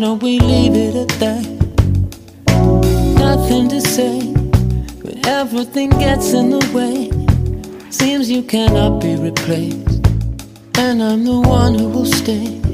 Don't we leave it at that? Nothing to say, but everything gets in the way. Seems you cannot be replaced, and I'm the one who will stay.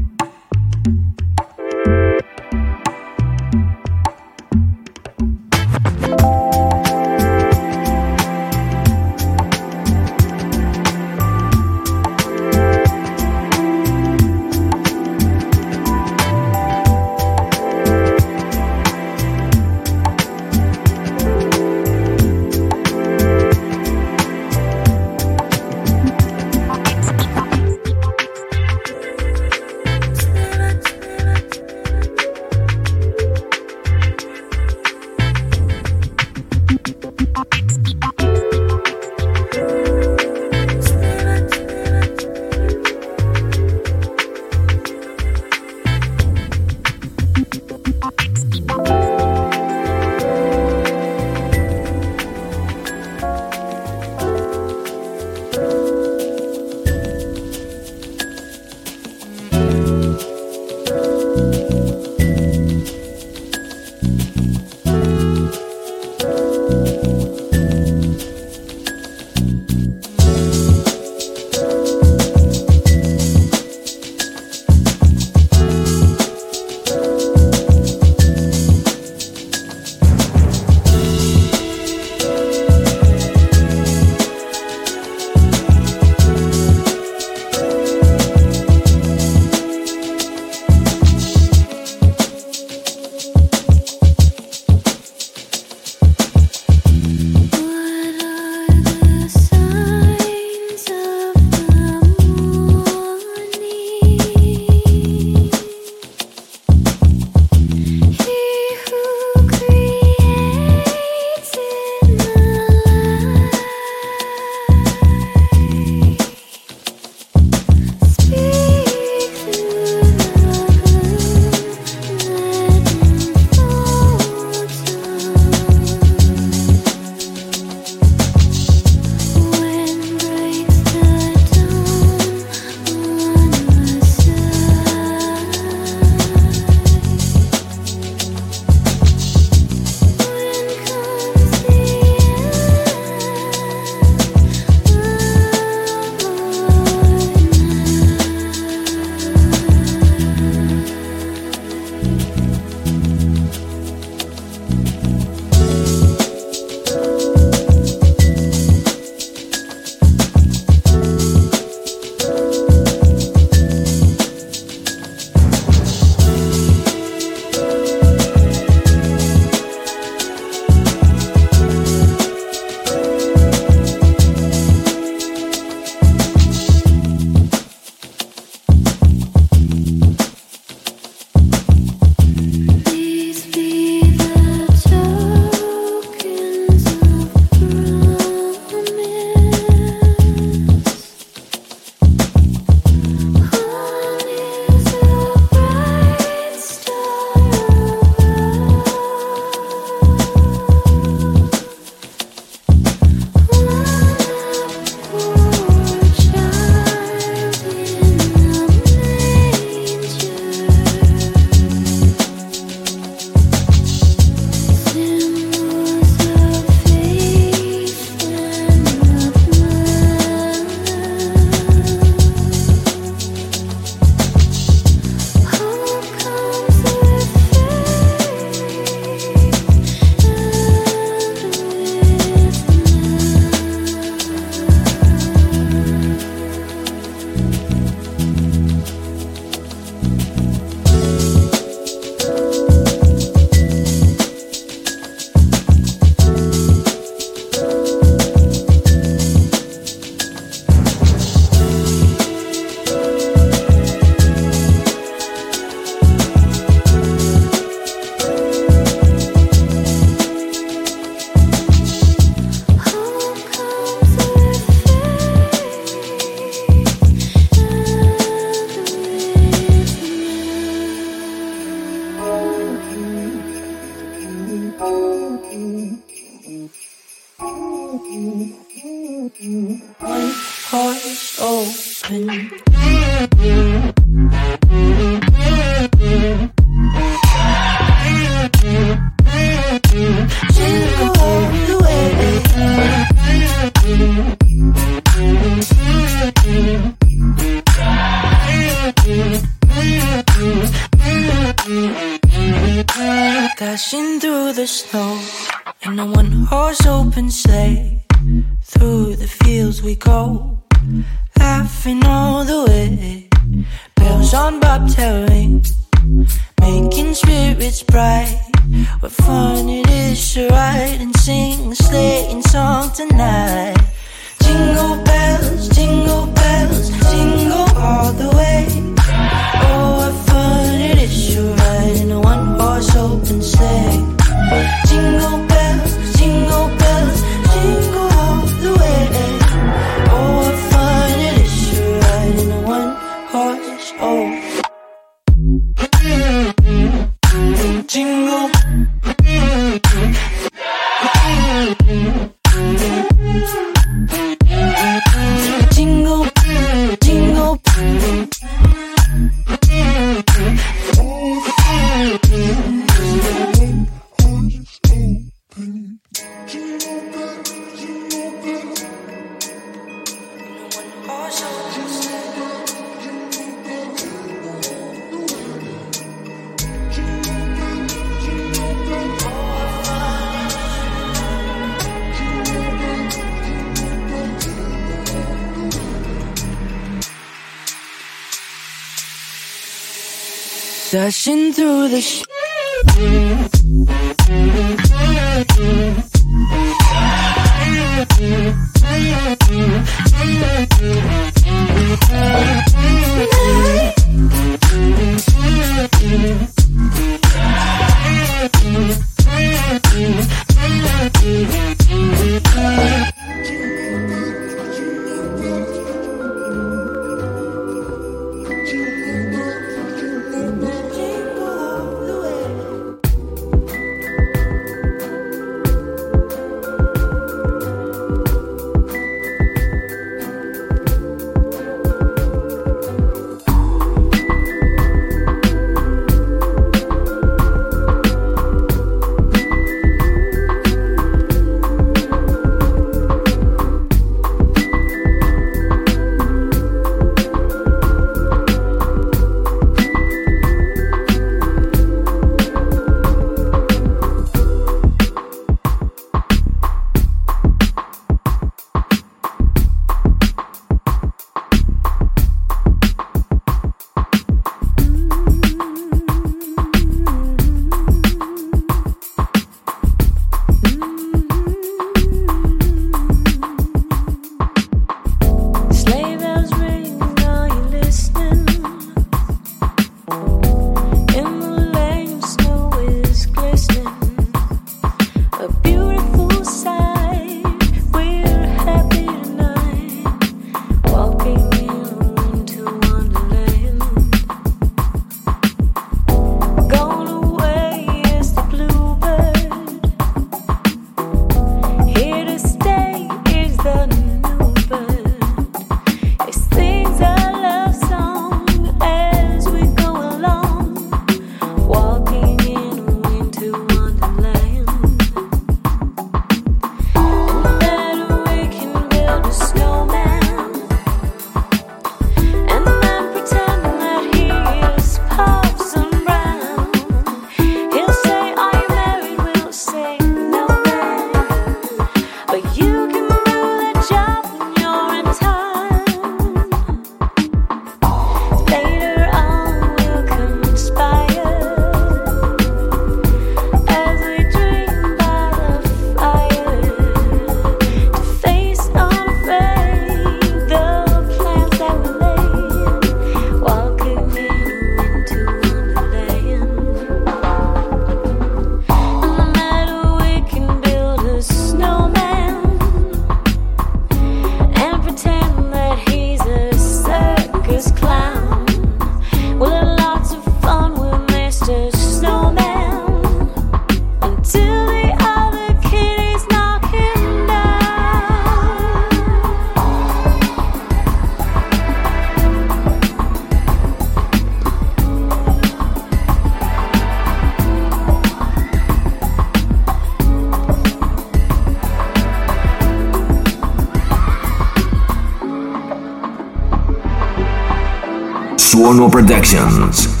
Suono Productions.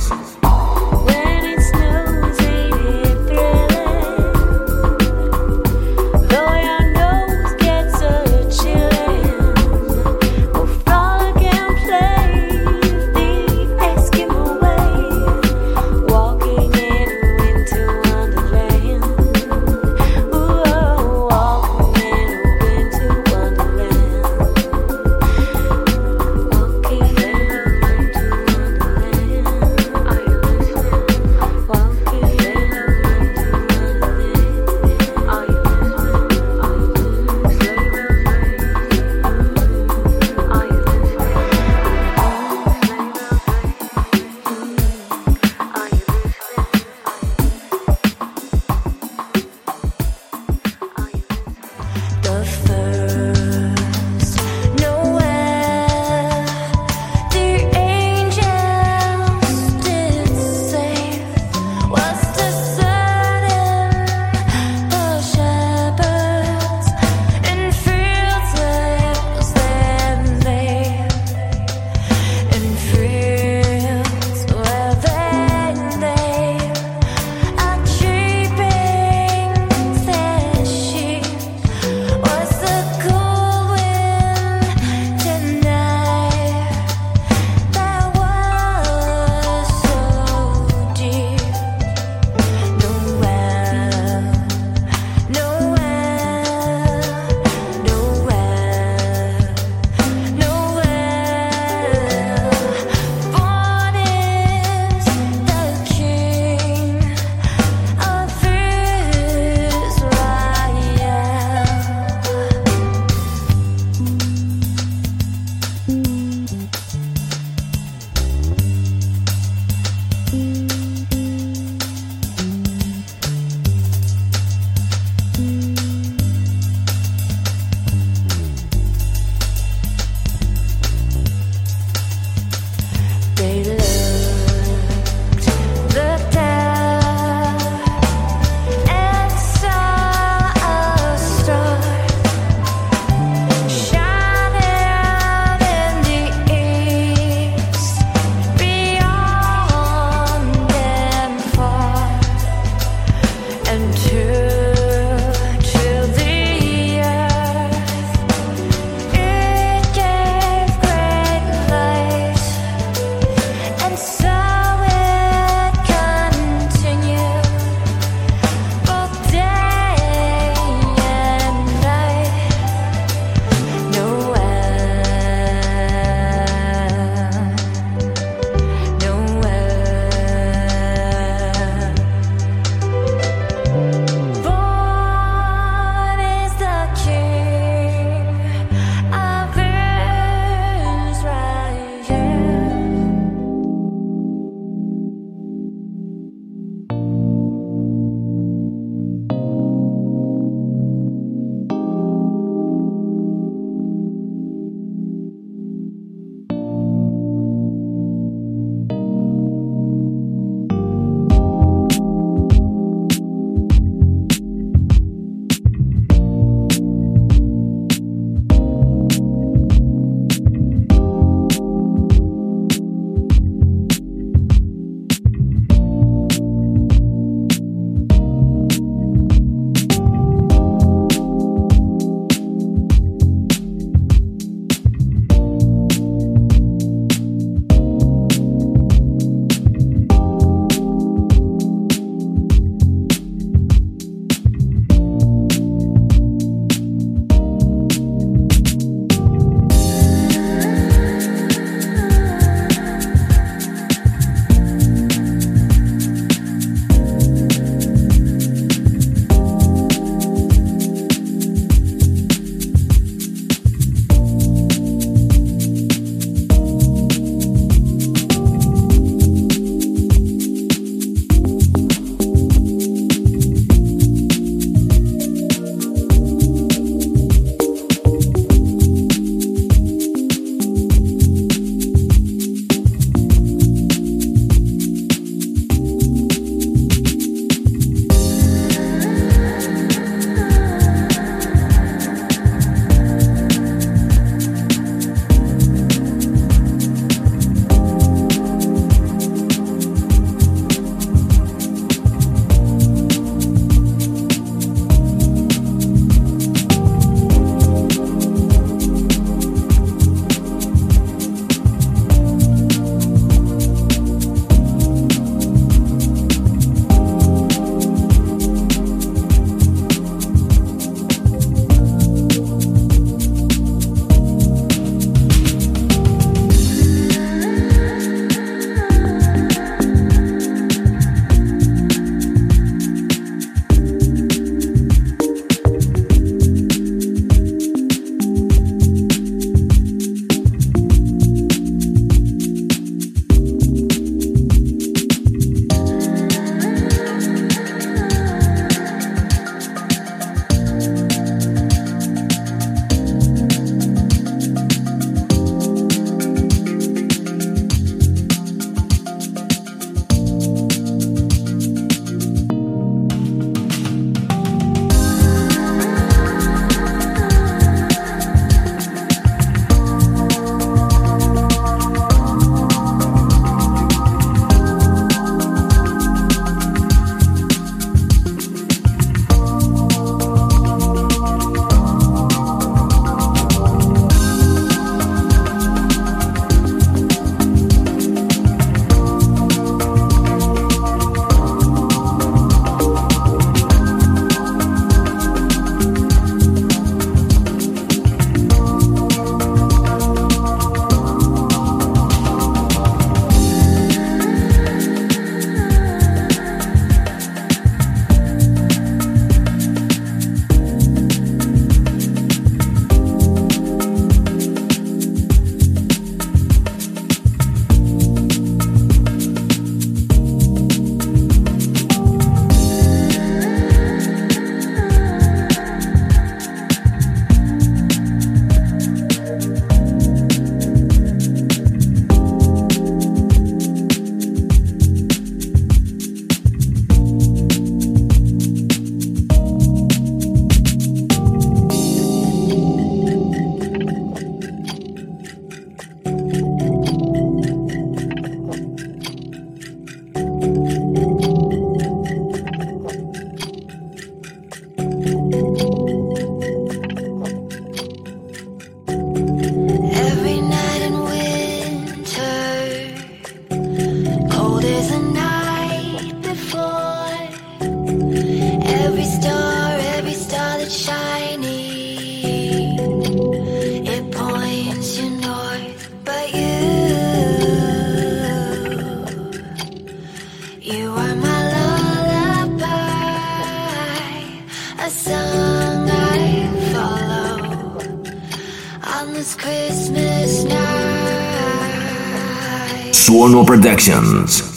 Suono Productions.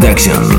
Suono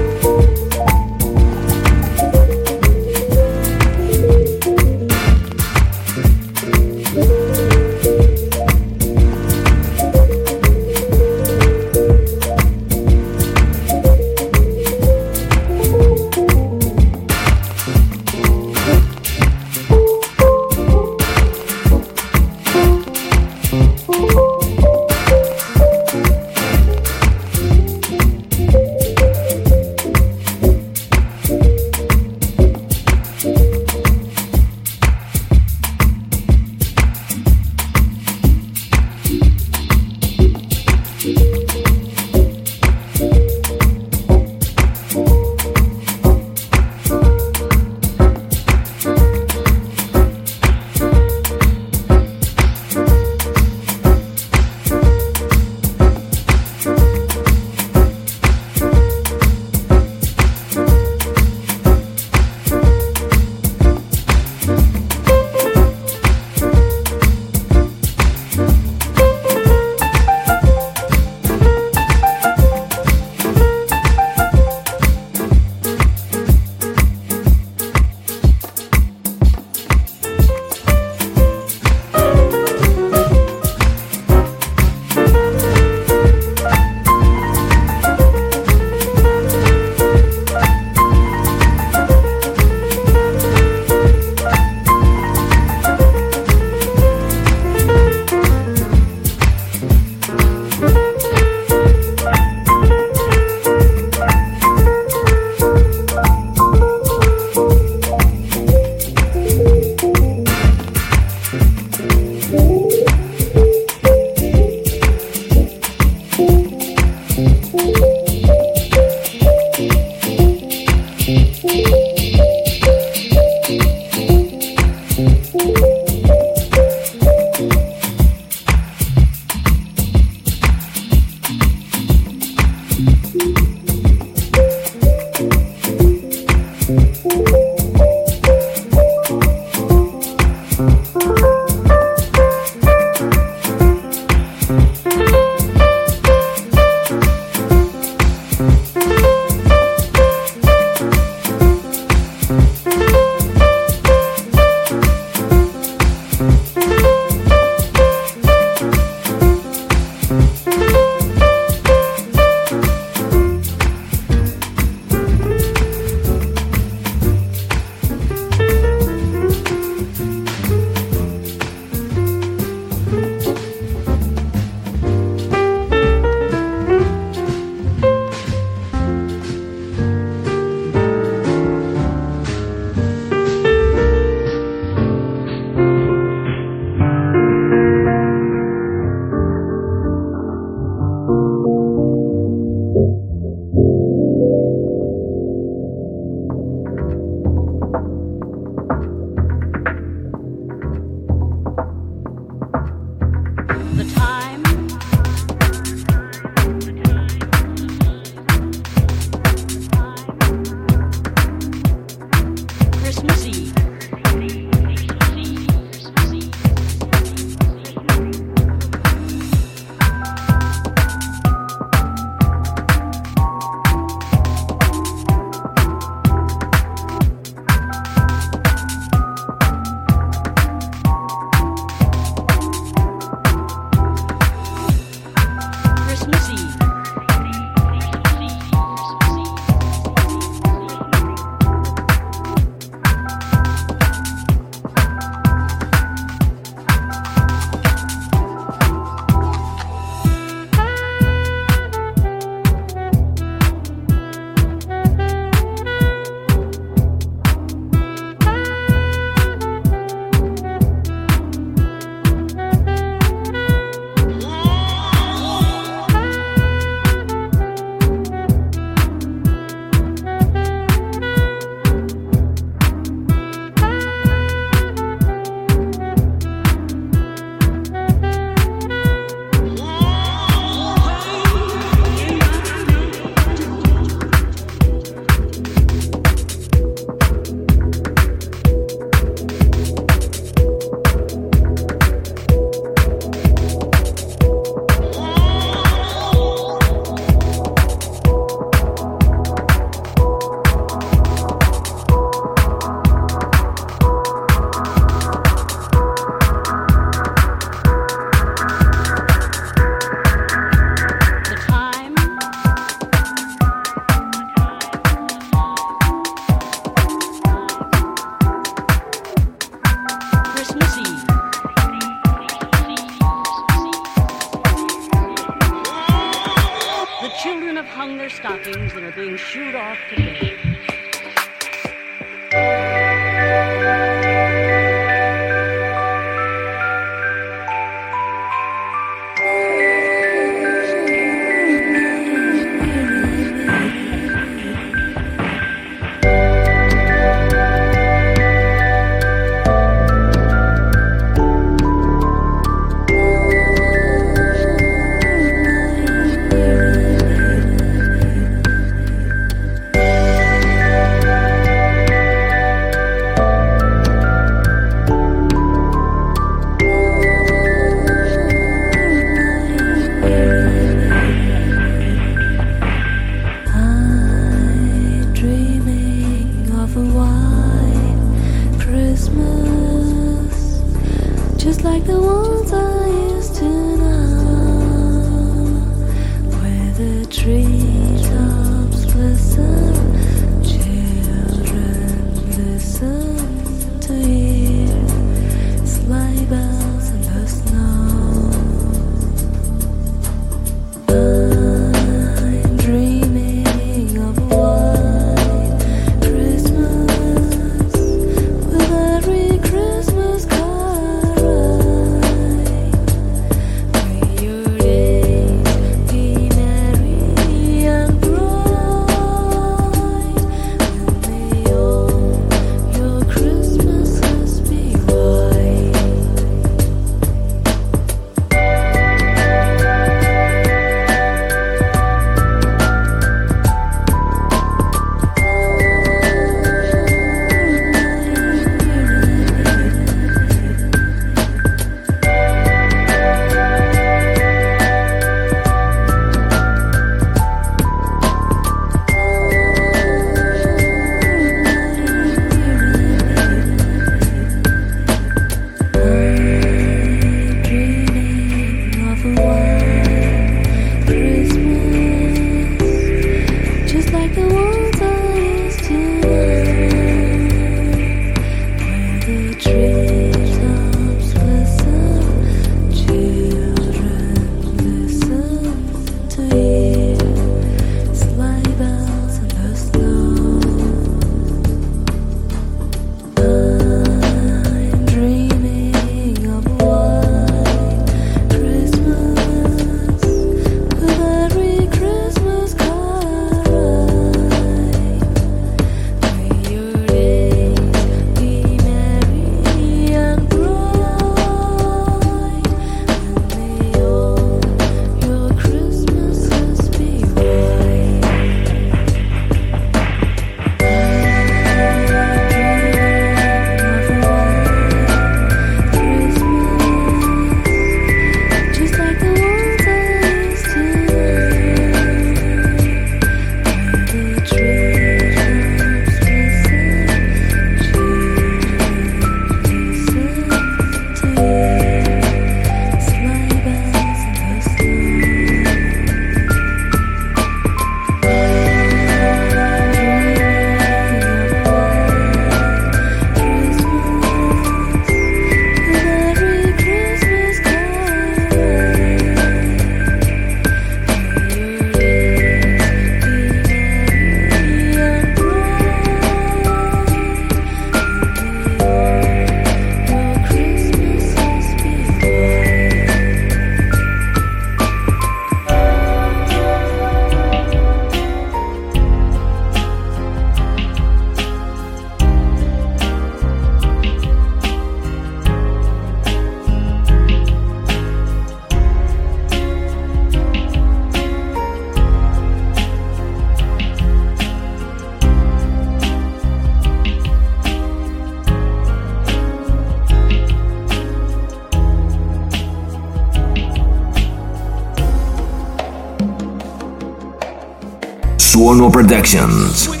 Suono Productions.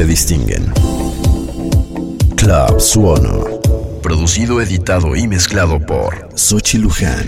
Te distinguen. Club Suono, producido, editado y mezclado por Sochi Luján.